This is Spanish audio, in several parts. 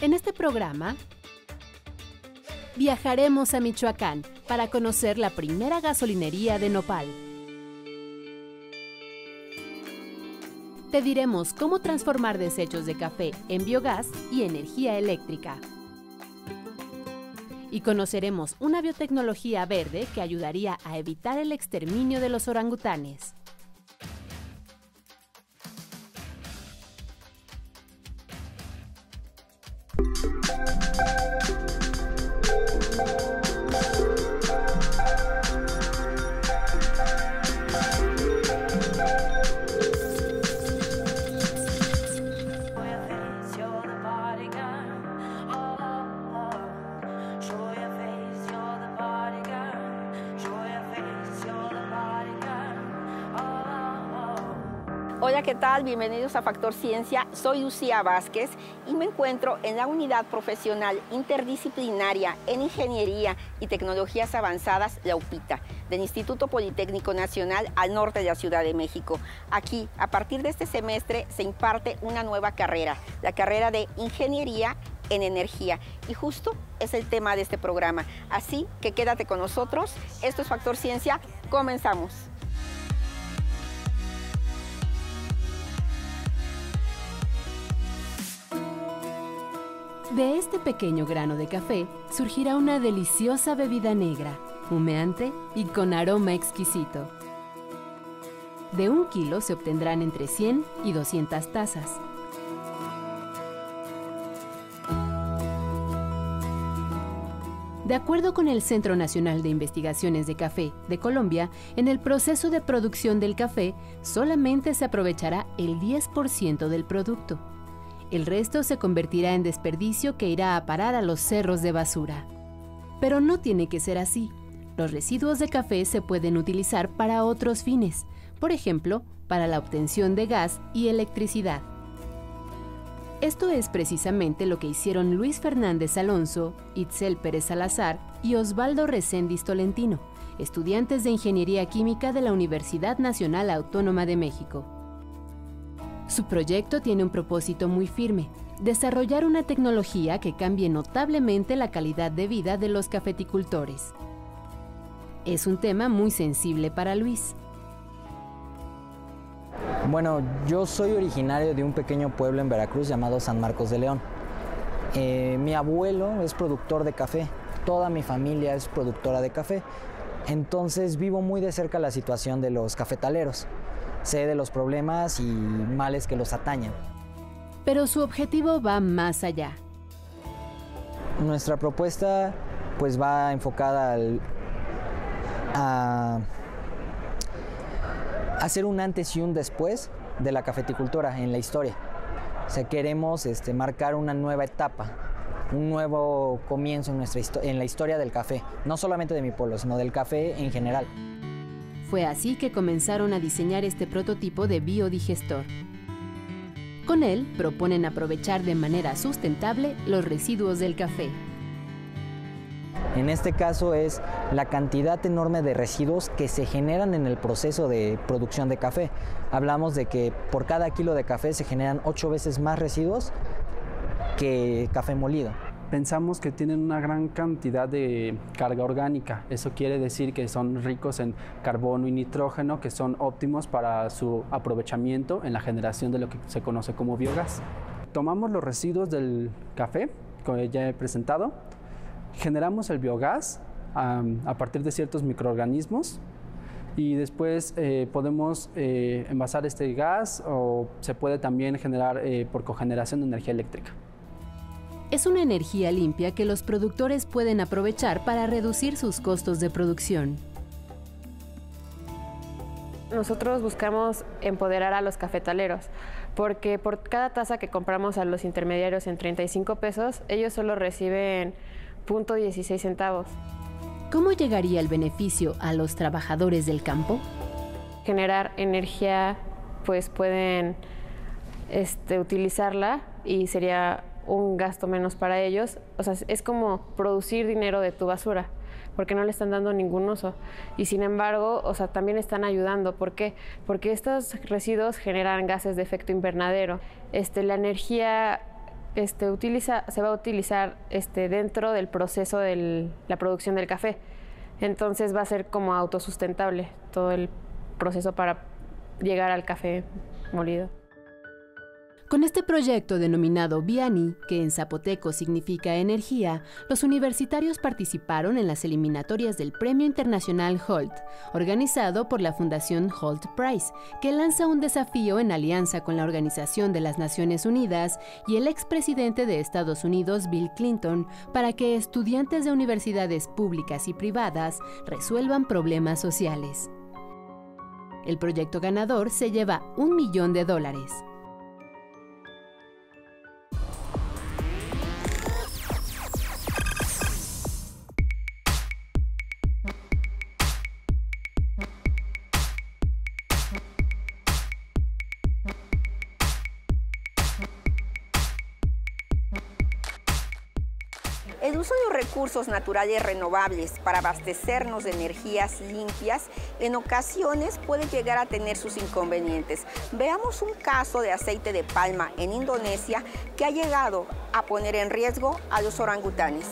En este programa viajaremos a Michoacán para conocer la primera gasolinería de Nopal. Te diremos cómo transformar desechos de café en biogás y energía eléctrica. Y conoceremos una biotecnología verde que ayudaría a evitar el exterminio de los orangutanes. Hola, ¿qué tal? Bienvenidos a Factor Ciencia. Soy Lucía Vázquez y me encuentro en la unidad profesional interdisciplinaria en Ingeniería y Tecnologías Avanzadas, la UPITA, del Instituto Politécnico Nacional al norte de la Ciudad de México. Aquí, a partir de este semestre, se imparte una nueva carrera, la carrera de Ingeniería en Energía. Y justo es el tema de este programa. Así que quédate con nosotros. Esto es Factor Ciencia. Comenzamos. De este pequeño grano de café surgirá una deliciosa bebida negra, humeante y con aroma exquisito. De un kilo se obtendrán entre 100 y 200 tazas. De acuerdo con el Centro Nacional de Investigaciones de Café de Colombia, en el proceso de producción del café solamente se aprovechará el 10% del producto. El resto se convertirá en desperdicio que irá a parar a los cerros de basura. Pero no tiene que ser así. Los residuos de café se pueden utilizar para otros fines, por ejemplo, para la obtención de gas y electricidad. Esto es precisamente lo que hicieron Luis Fernández Alonso, Itzel Pérez Salazar y Osvaldo Recendis Tolentino, estudiantes de Ingeniería Química de la Universidad Nacional Autónoma de México. Su proyecto tiene un propósito muy firme, desarrollar una tecnología que cambie notablemente la calidad de vida de los cafeticultores. Es un tema muy sensible para Luis. Bueno, yo soy originario de un pequeño pueblo en Veracruz llamado San Marcos de León. Eh, mi abuelo es productor de café, toda mi familia es productora de café, entonces vivo muy de cerca la situación de los cafetaleros. Sé de los problemas y males que los atañen. Pero su objetivo va más allá. Nuestra propuesta pues va enfocada al, a hacer un antes y un después de la cafeticultura en la historia. O sea, queremos este, marcar una nueva etapa, un nuevo comienzo en, nuestra en la historia del café, no solamente de mi pueblo, sino del café en general. Fue así que comenzaron a diseñar este prototipo de biodigestor. Con él proponen aprovechar de manera sustentable los residuos del café, en este caso es la cantidad enorme de residuos que se generan en el proceso de producción de café. Hablamos de que por cada kilo de café se generan ocho veces más residuos que café molido. Pensamos que tienen una gran cantidad de carga orgánica. Eso quiere decir que son ricos en carbono y nitrógeno, que son óptimos para su aprovechamiento en la generación de lo que se conoce como biogás. Tomamos los residuos del café, que ya he presentado, generamos el biogás a partir de ciertos microorganismos y después eh, podemos eh, envasar este gas o se puede también generar eh, por cogeneración de energía eléctrica. Es una energía limpia que los productores pueden aprovechar para reducir sus costos de producción. Nosotros buscamos empoderar a los cafetaleros, porque por cada taza que compramos a los intermediarios en 35 pesos, ellos solo reciben 0.16 centavos. ¿Cómo llegaría el beneficio a los trabajadores del campo? Generar energía, pues pueden este, utilizarla y sería un gasto menos para ellos. O sea, es como producir dinero de tu basura, porque no le están dando ningún uso. Y sin embargo, o sea, también están ayudando. ¿Por qué? Porque estos residuos generan gases de efecto invernadero. Este, la energía este, utiliza, se va a utilizar este, dentro del proceso de la producción del café. Entonces va a ser como autosustentable todo el proceso para llegar al café molido. Con este proyecto denominado Viani, que en zapoteco significa energía, los universitarios participaron en las eliminatorias del Premio Internacional Holt, organizado por la Fundación Holt Prize, que lanza un desafío en alianza con la Organización de las Naciones Unidas y el expresidente de Estados Unidos, Bill Clinton, para que estudiantes de universidades públicas y privadas resuelvan problemas sociales. El proyecto ganador se lleva un millón de dólares. Recursos naturales renovables para abastecernos de energías limpias en ocasiones puede llegar a tener sus inconvenientes. Veamos un caso de aceite de palma en Indonesia que ha llegado a poner en riesgo a los orangutanes.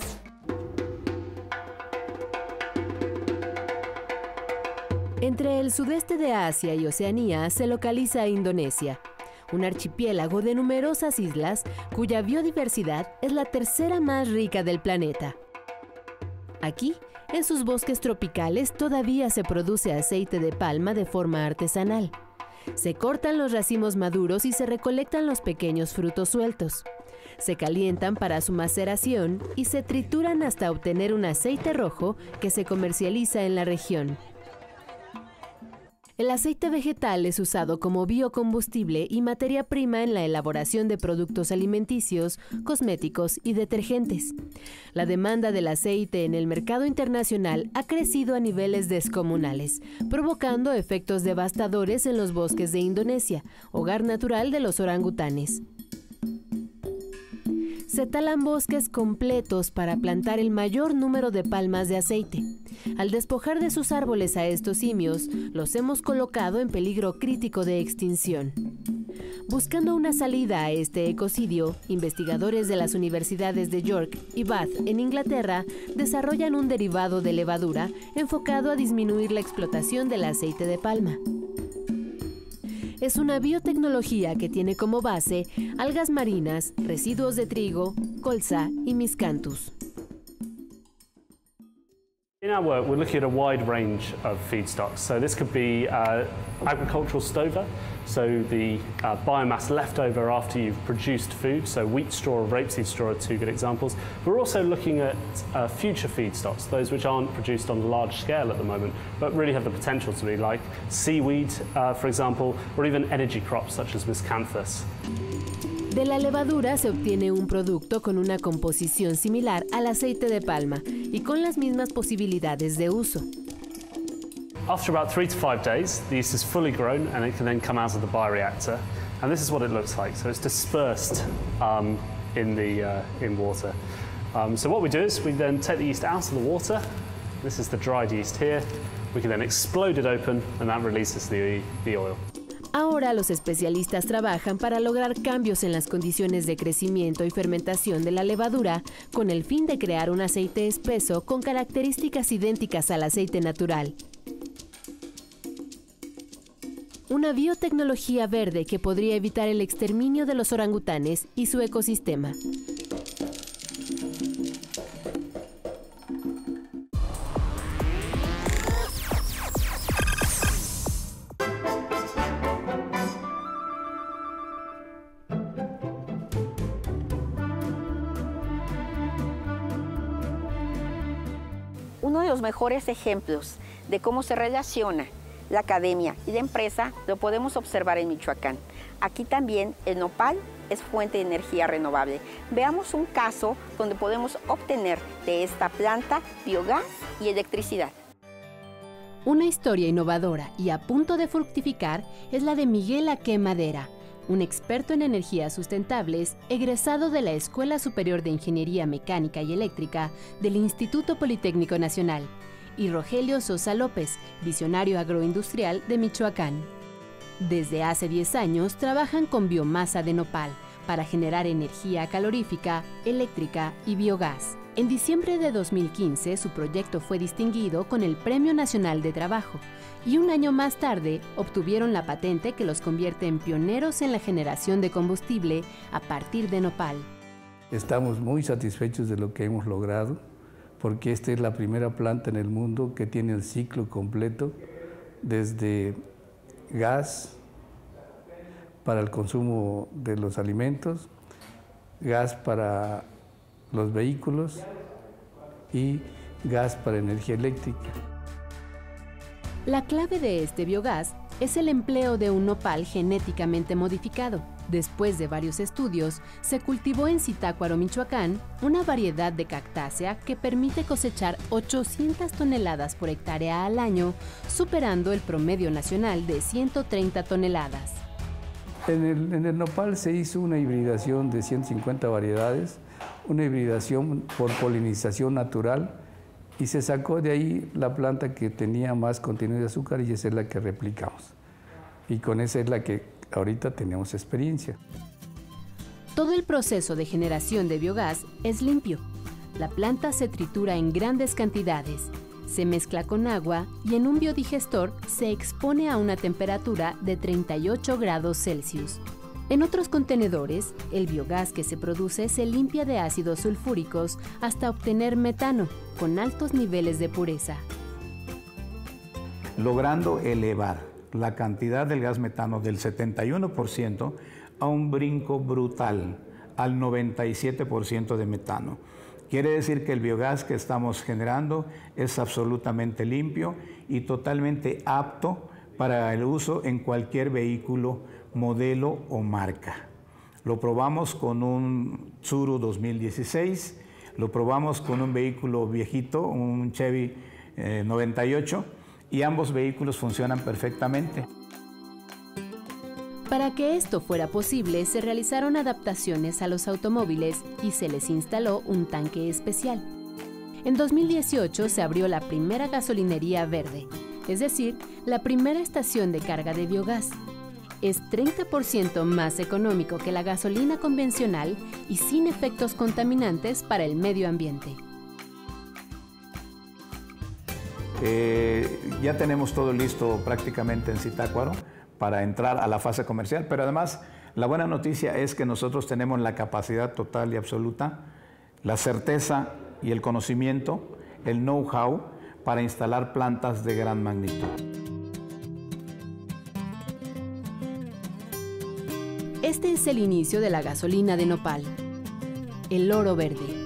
Entre el sudeste de Asia y Oceanía se localiza Indonesia, un archipiélago de numerosas islas cuya biodiversidad es la tercera más rica del planeta. Aquí, en sus bosques tropicales todavía se produce aceite de palma de forma artesanal. Se cortan los racimos maduros y se recolectan los pequeños frutos sueltos. Se calientan para su maceración y se trituran hasta obtener un aceite rojo que se comercializa en la región. El aceite vegetal es usado como biocombustible y materia prima en la elaboración de productos alimenticios, cosméticos y detergentes. La demanda del aceite en el mercado internacional ha crecido a niveles descomunales, provocando efectos devastadores en los bosques de Indonesia, hogar natural de los orangutanes. Se talan bosques completos para plantar el mayor número de palmas de aceite. Al despojar de sus árboles a estos simios, los hemos colocado en peligro crítico de extinción. Buscando una salida a este ecocidio, investigadores de las universidades de York y Bath en Inglaterra desarrollan un derivado de levadura enfocado a disminuir la explotación del aceite de palma es una biotecnología que tiene como base algas marinas, residuos de trigo, colza y miscanthus. In our work, we're looking at a wide range of feedstocks. So this could be uh, agricultural stover, so the uh, biomass left over after you've produced food. So wheat straw or rapeseed straw are two good examples. We're also looking at uh, future feedstocks, those which aren't produced on a large scale at the moment, but really have the potential to be, like seaweed, uh, for example, or even energy crops such as miscanthus. De la levadura se obtiene un producto con una composición similar al aceite de palma y con las mismas posibilidades de uso. After about three to five days, the yeast is fully grown and it can then come out of the bioreactor. And this is what it looks like. So it's dispersed um, in, the, uh, in water. Um, so what we do is we then take the yeast out of the water. This is the dried yeast here. We can then explode it open and that releases the, the oil. Ahora los especialistas trabajan para lograr cambios en las condiciones de crecimiento y fermentación de la levadura con el fin de crear un aceite espeso con características idénticas al aceite natural. Una biotecnología verde que podría evitar el exterminio de los orangutanes y su ecosistema. Mejores ejemplos de cómo se relaciona la academia y la empresa lo podemos observar en Michoacán. Aquí también el nopal es fuente de energía renovable. Veamos un caso donde podemos obtener de esta planta biogás y electricidad. Una historia innovadora y a punto de fructificar es la de Miguel Aque Madera, un experto en energías sustentables, egresado de la Escuela Superior de Ingeniería Mecánica y Eléctrica del Instituto Politécnico Nacional, y Rogelio Sosa López, visionario agroindustrial de Michoacán. Desde hace 10 años trabajan con biomasa de nopal, para generar energía calorífica, eléctrica y biogás. En diciembre de 2015, su proyecto fue distinguido con el Premio Nacional de Trabajo y un año más tarde obtuvieron la patente que los convierte en pioneros en la generación de combustible a partir de nopal. Estamos muy satisfechos de lo que hemos logrado porque esta es la primera planta en el mundo que tiene el ciclo completo desde gas para el consumo de los alimentos, gas para los vehículos y gas para energía eléctrica. La clave de este biogás es el empleo de un nopal genéticamente modificado. Después de varios estudios, se cultivó en Zitácuaro, Michoacán, una variedad de cactácea que permite cosechar 800 toneladas por hectárea al año, superando el promedio nacional de 130 toneladas. En el, en el nopal se hizo una hibridación de 150 variedades una hibridación por polinización natural y se sacó de ahí la planta que tenía más contenido de azúcar y esa es la que replicamos. Y con esa es la que ahorita tenemos experiencia. Todo el proceso de generación de biogás es limpio. La planta se tritura en grandes cantidades, se mezcla con agua y en un biodigestor se expone a una temperatura de 38 grados Celsius. En otros contenedores, el biogás que se produce se limpia de ácidos sulfúricos hasta obtener metano, con altos niveles de pureza. Logrando elevar la cantidad del gas metano del 71% a un brinco brutal, al 97% de metano. Quiere decir que el biogás que estamos generando es absolutamente limpio y totalmente apto para el uso en cualquier vehículo modelo o marca. Lo probamos con un Tsuru 2016, lo probamos con un vehículo viejito, un Chevy 98, eh, y ambos vehículos funcionan perfectamente. Para que esto fuera posible, se realizaron adaptaciones a los automóviles y se les instaló un tanque especial. En 2018 se abrió la primera gasolinería verde, es decir, la primera estación de carga de biogás, es 30% más económico que la gasolina convencional y sin efectos contaminantes para el medio ambiente. Eh, ya tenemos todo listo prácticamente en Citácuaro para entrar a la fase comercial, pero además la buena noticia es que nosotros tenemos la capacidad total y absoluta, la certeza y el conocimiento, el know-how para instalar plantas de gran magnitud. Este es el inicio de la gasolina de nopal, el oro verde.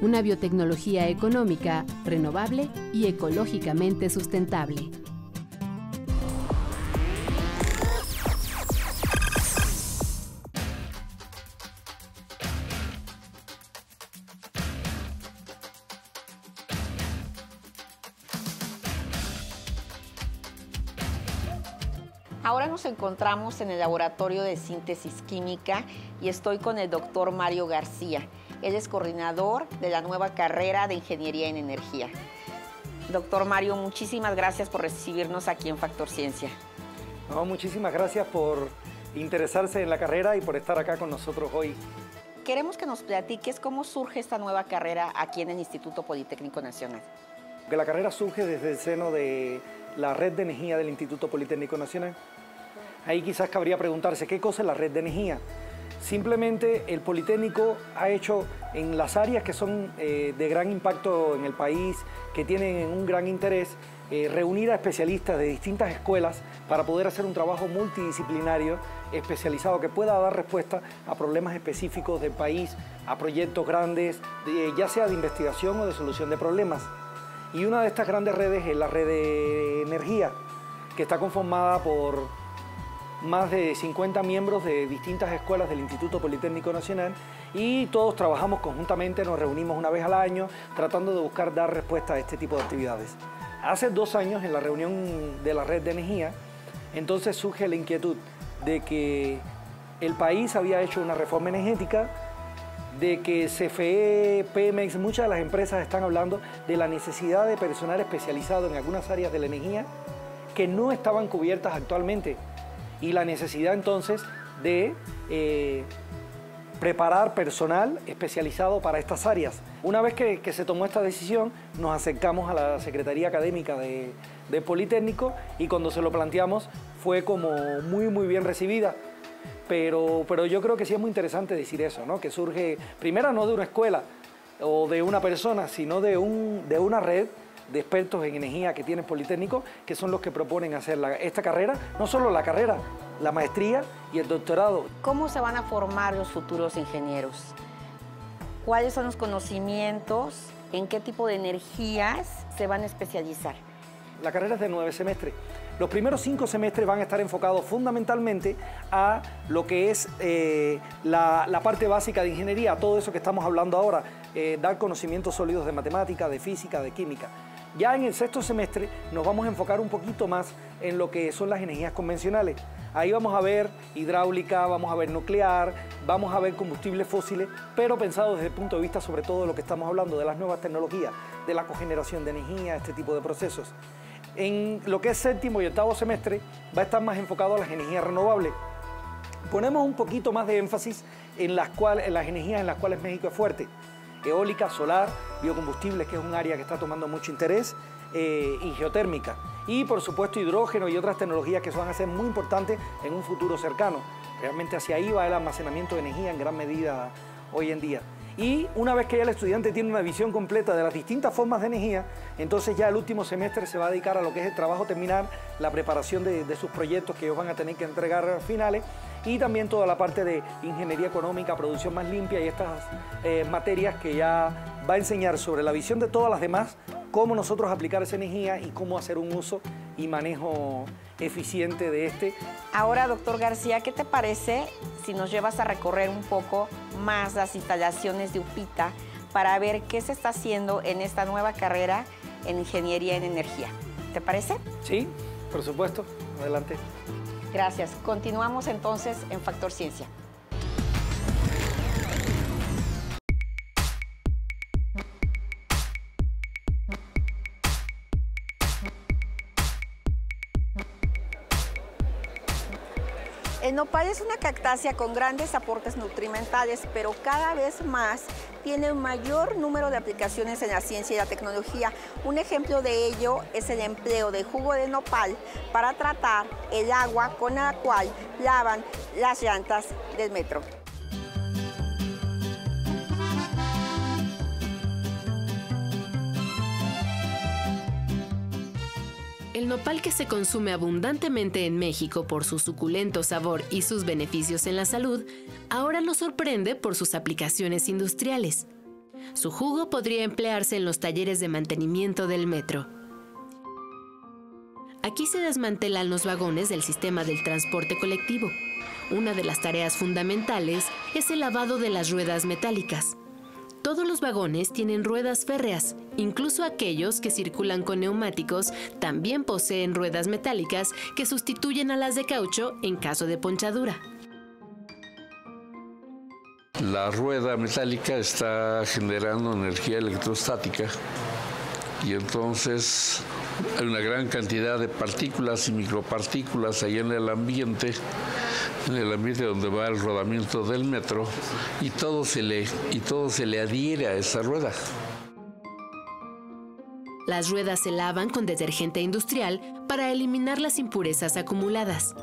Una biotecnología económica, renovable y ecológicamente sustentable. Ahora nos encontramos en el laboratorio de síntesis química y estoy con el doctor Mario García. Él es coordinador de la nueva carrera de Ingeniería en Energía. Doctor Mario, muchísimas gracias por recibirnos aquí en Factor Ciencia. muchísimas gracias por interesarse en la carrera y por estar acá con nosotros hoy. Queremos que nos platiques cómo surge esta nueva carrera aquí en el Instituto Politécnico Nacional. Que la carrera surge desde el seno de la red de energía del Instituto Politécnico Nacional. Ahí quizás cabría preguntarse qué cosa es la red de energía. Simplemente el Politécnico ha hecho en las áreas que son eh, de gran impacto en el país, que tienen un gran interés, eh, reunir a especialistas de distintas escuelas para poder hacer un trabajo multidisciplinario especializado que pueda dar respuesta a problemas específicos del país, a proyectos grandes, ya sea de investigación o de solución de problemas. Y una de estas grandes redes es la red de energía, que está conformada por más de 50 miembros de distintas escuelas del Instituto Politécnico Nacional y todos trabajamos conjuntamente, nos reunimos una vez al año tratando de buscar dar respuesta a este tipo de actividades. Hace dos años en la reunión de la red de energía, entonces surge la inquietud de que el país había hecho una reforma energética, de que CFE, Pemex, muchas de las empresas están hablando de la necesidad de personal especializado en algunas áreas de la energía que no estaban cubiertas actualmente y la necesidad entonces de eh, preparar personal especializado para estas áreas. Una vez que, se tomó esta decisión, nos acercamos a la Secretaría Académica de, Politécnico y cuando se lo planteamos fue como muy, muy bien recibida. Pero, pero yo creo que sí es muy interesante decir eso, ¿no? que surge, primero no de una escuela o de una persona, sino de, un, de una red de expertos en energía que tiene Politécnico, que son los que proponen hacer esta carrera, no solo la carrera, la maestría y el doctorado. ¿Cómo se van a formar los futuros ingenieros? ¿Cuáles son los conocimientos? ¿En qué tipo de energías se van a especializar? La carrera es de nueve semestres. Los primeros cinco semestres van a estar enfocados fundamentalmente a lo que es eh, la, parte básica de ingeniería, todo eso que estamos hablando ahora, eh, dar conocimientos sólidos de matemática, de física, de química. Ya en el sexto semestre nos vamos a enfocar un poquito más en lo que son las energías convencionales. Ahí vamos a ver hidráulica, vamos a ver nuclear, vamos a ver combustibles fósiles, pero pensado desde el punto de vista sobre todo de lo que estamos hablando, de las nuevas tecnologías, de la cogeneración de energía, este tipo de procesos. En lo que es séptimo y octavo semestre va a estar más enfocado a las energías renovables. Ponemos un poquito más de énfasis en las, en las energías en las cuales México es fuerte eólica, solar, biocombustibles, que es un área que está tomando mucho interés, eh, y geotérmica. Y por supuesto hidrógeno y otras tecnologías que van a ser muy importantes en un futuro cercano. Realmente hacia ahí va el almacenamiento de energía en gran medida hoy en día. Y una vez que ya el estudiante tiene una visión completa de las distintas formas de energía, entonces ya el último semestre se va a dedicar a lo que es el trabajo terminar, la preparación de, de sus proyectos que ellos van a tener que entregar finales y también toda la parte de ingeniería económica, producción más limpia y estas eh, materias que ya va a enseñar sobre la visión de todas las demás, cómo nosotros aplicar esa energía y cómo hacer un uso y manejo eficiente de este. Ahora, doctor García, ¿qué te parece si nos llevas a recorrer un poco más las instalaciones de UPITA para ver qué se está haciendo en esta nueva carrera en Ingeniería en Energía? ¿Te parece? Sí, por supuesto. Adelante. Gracias. Continuamos entonces en Factor Ciencia. El nopal es una cactácea con grandes aportes nutrimentales, pero cada vez más tiene un mayor número de aplicaciones en la ciencia y la tecnología. Un ejemplo de ello es el empleo de jugo de nopal para tratar el agua con la cual lavan las llantas del metro. Nopal que se consume abundantemente en México por su suculento sabor y sus beneficios en la salud, ahora nos sorprende por sus aplicaciones industriales. Su jugo podría emplearse en los talleres de mantenimiento del metro. Aquí se desmantelan los vagones del sistema del transporte colectivo. Una de las tareas fundamentales es el lavado de las ruedas metálicas. Todos los vagones tienen ruedas férreas, incluso aquellos que circulan con neumáticos también poseen ruedas metálicas que sustituyen a las de caucho en caso de ponchadura. La rueda metálica está generando energía electrostática y entonces hay una gran cantidad de partículas y micropartículas ahí en el ambiente en el ambiente donde va el rodamiento del metro y todo se le, y todo se le adhiere a esa rueda. Las ruedas se lavan con detergente industrial para eliminar las impurezas acumuladas.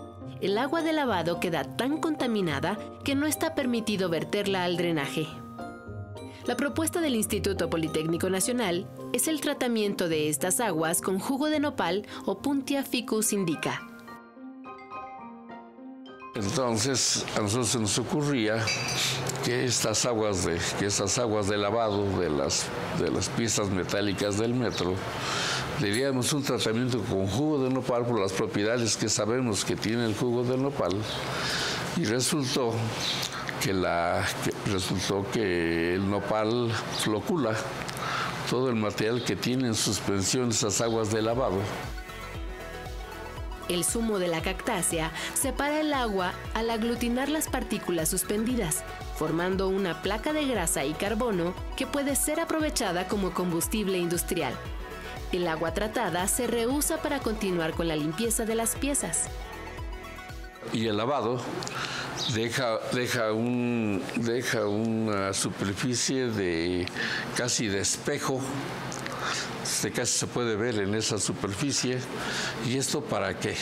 El agua de lavado queda tan contaminada que no está permitido verterla al drenaje. La propuesta del Instituto Politécnico Nacional es el tratamiento de estas aguas con jugo de nopal o Puntia ficus indica entonces a nosotros se nos ocurría que estas aguas de, que estas aguas de lavado de las, de las piezas metálicas del metro diríamos un tratamiento con jugo de nopal por las propiedades que sabemos que tiene el jugo de nopal y resultó que, la, resultó que el nopal flocula todo el material que tiene en suspensión esas aguas de lavado. El zumo de la cactácea separa el agua al aglutinar las partículas suspendidas, formando una placa de grasa y carbono que puede ser aprovechada como combustible industrial. El agua tratada se reusa para continuar con la limpieza de las piezas. Y el lavado deja, deja, un, deja una superficie de casi de espejo se casi se puede ver en esa superficie. ¿Y esto para qué?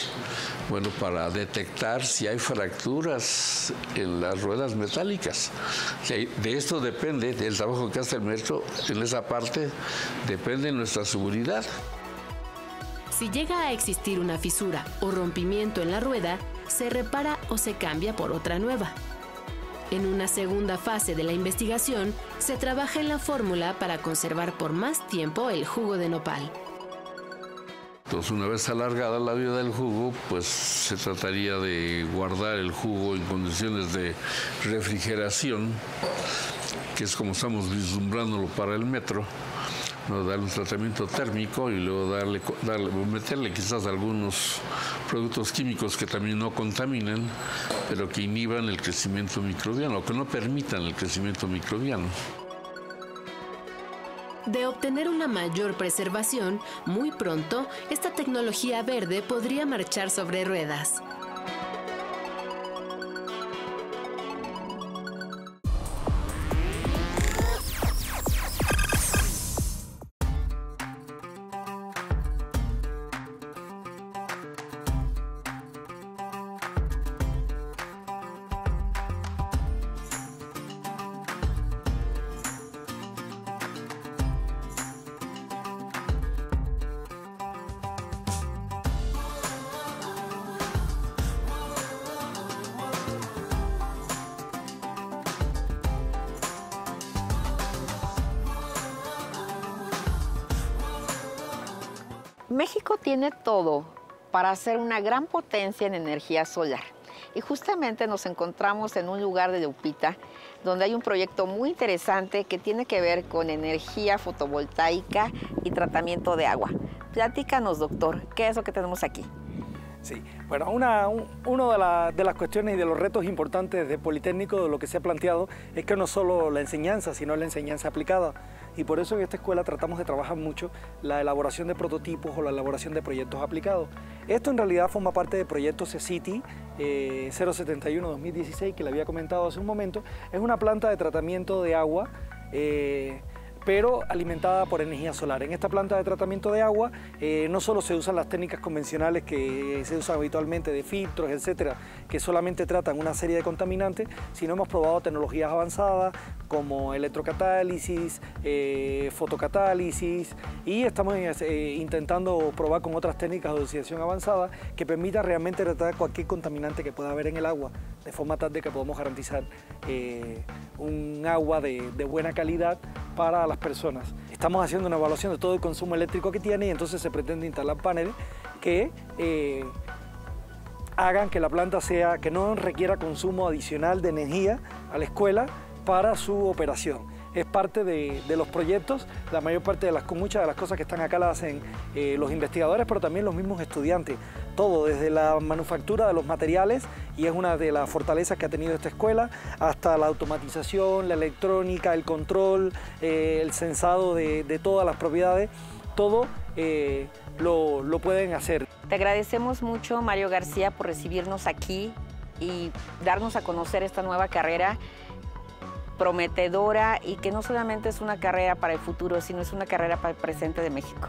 Bueno, para detectar si hay fracturas en las ruedas metálicas. De esto depende, del trabajo que hace el metro en esa parte, depende nuestra seguridad. Si llega a existir una fisura o rompimiento en la rueda, se repara o se cambia por otra nueva. En una segunda fase de la investigación, se trabaja en la fórmula para conservar por más tiempo el jugo de nopal. Entonces, una vez alargada la vida del jugo, pues se trataría de guardar el jugo en condiciones de refrigeración, que es como estamos vislumbrándolo para el metro ¿no? darle un tratamiento térmico y luego darle, darle, meterle quizás algunos productos químicos que también no contaminan, pero que inhiban el crecimiento microbiano, o que no permitan el crecimiento microbiano. De obtener una mayor preservación, muy pronto esta tecnología verde podría marchar sobre ruedas. México tiene todo para ser una gran potencia en energía solar. Y justamente nos encontramos en un lugar de Lupita donde hay un proyecto muy interesante que tiene que ver con energía fotovoltaica y tratamiento de agua. Platícanos, doctor, ¿qué es lo que tenemos aquí? Sí, bueno, una, una de, las cuestiones y de los retos importantes de Politécnico, de lo que se ha planteado, es que no solo la enseñanza, sino la enseñanza aplicada. Y por eso en esta escuela tratamos de trabajar mucho la elaboración de prototipos o la elaboración de proyectos aplicados. Esto en realidad forma parte del proyecto CECITY eh, 071-2016 que le había comentado hace un momento. Es una planta de tratamiento de agua eh, pero alimentada por energía solar. En esta planta de tratamiento de agua eh, no solo se usan las técnicas convencionales que se usan habitualmente de filtros, etcétera, que solamente tratan una serie de contaminantes, sino hemos probado tecnologías avanzadas como electrocatálisis, eh, fotocatálisis y estamos eh, intentando probar con otras técnicas de oxidación avanzada que permitan realmente tratar cualquier contaminante que pueda haber en el agua de forma tal de que podamos garantizar un agua de, de buena calidad para las personas. Estamos haciendo una evaluación de todo el consumo eléctrico que tiene y entonces se pretende instalar paneles que eh, hagan que la planta sea, que no requiera consumo adicional de energía a la escuela para su operación es parte de, los proyectos. La mayor parte de las, muchas de las cosas que están acá las hacen eh, los investigadores, pero también los mismos estudiantes. Todo, desde la manufactura de los materiales, y es una de las fortalezas que ha tenido esta escuela, hasta la automatización, la electrónica, el control, eh, el sensado de, todas las propiedades, todo eh, lo, lo pueden hacer. Te agradecemos mucho, Mario García, por recibirnos aquí y darnos a conocer esta nueva carrera prometedora y que no solamente es una carrera para el futuro, sino es una carrera para el presente de México.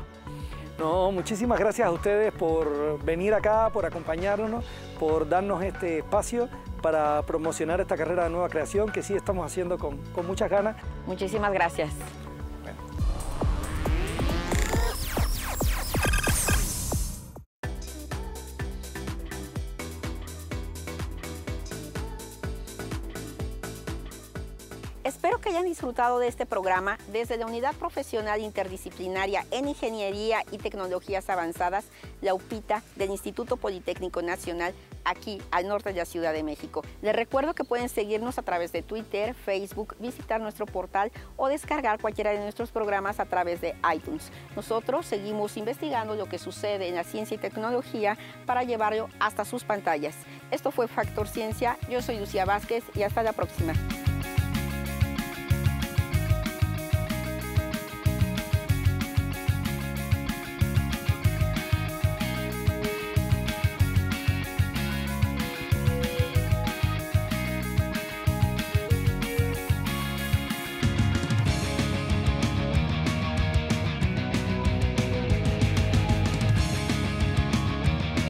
No, muchísimas gracias a ustedes por venir acá, por acompañarnos, por darnos este espacio para promocionar esta carrera de nueva creación que sí estamos haciendo con, con muchas ganas. Muchísimas gracias. Hayan disfrutado de este programa desde la Unidad Profesional Interdisciplinaria en Ingeniería y Tecnologías Avanzadas, la UPITA del Instituto Politécnico Nacional, aquí al norte de la Ciudad de México. Les recuerdo que pueden seguirnos a través de Twitter, Facebook, visitar nuestro portal o descargar cualquiera de nuestros programas a través de iTunes. Nosotros seguimos investigando lo que sucede en la ciencia y tecnología para llevarlo hasta sus pantallas. Esto fue Factor Ciencia, yo soy Lucía Vázquez y hasta la próxima.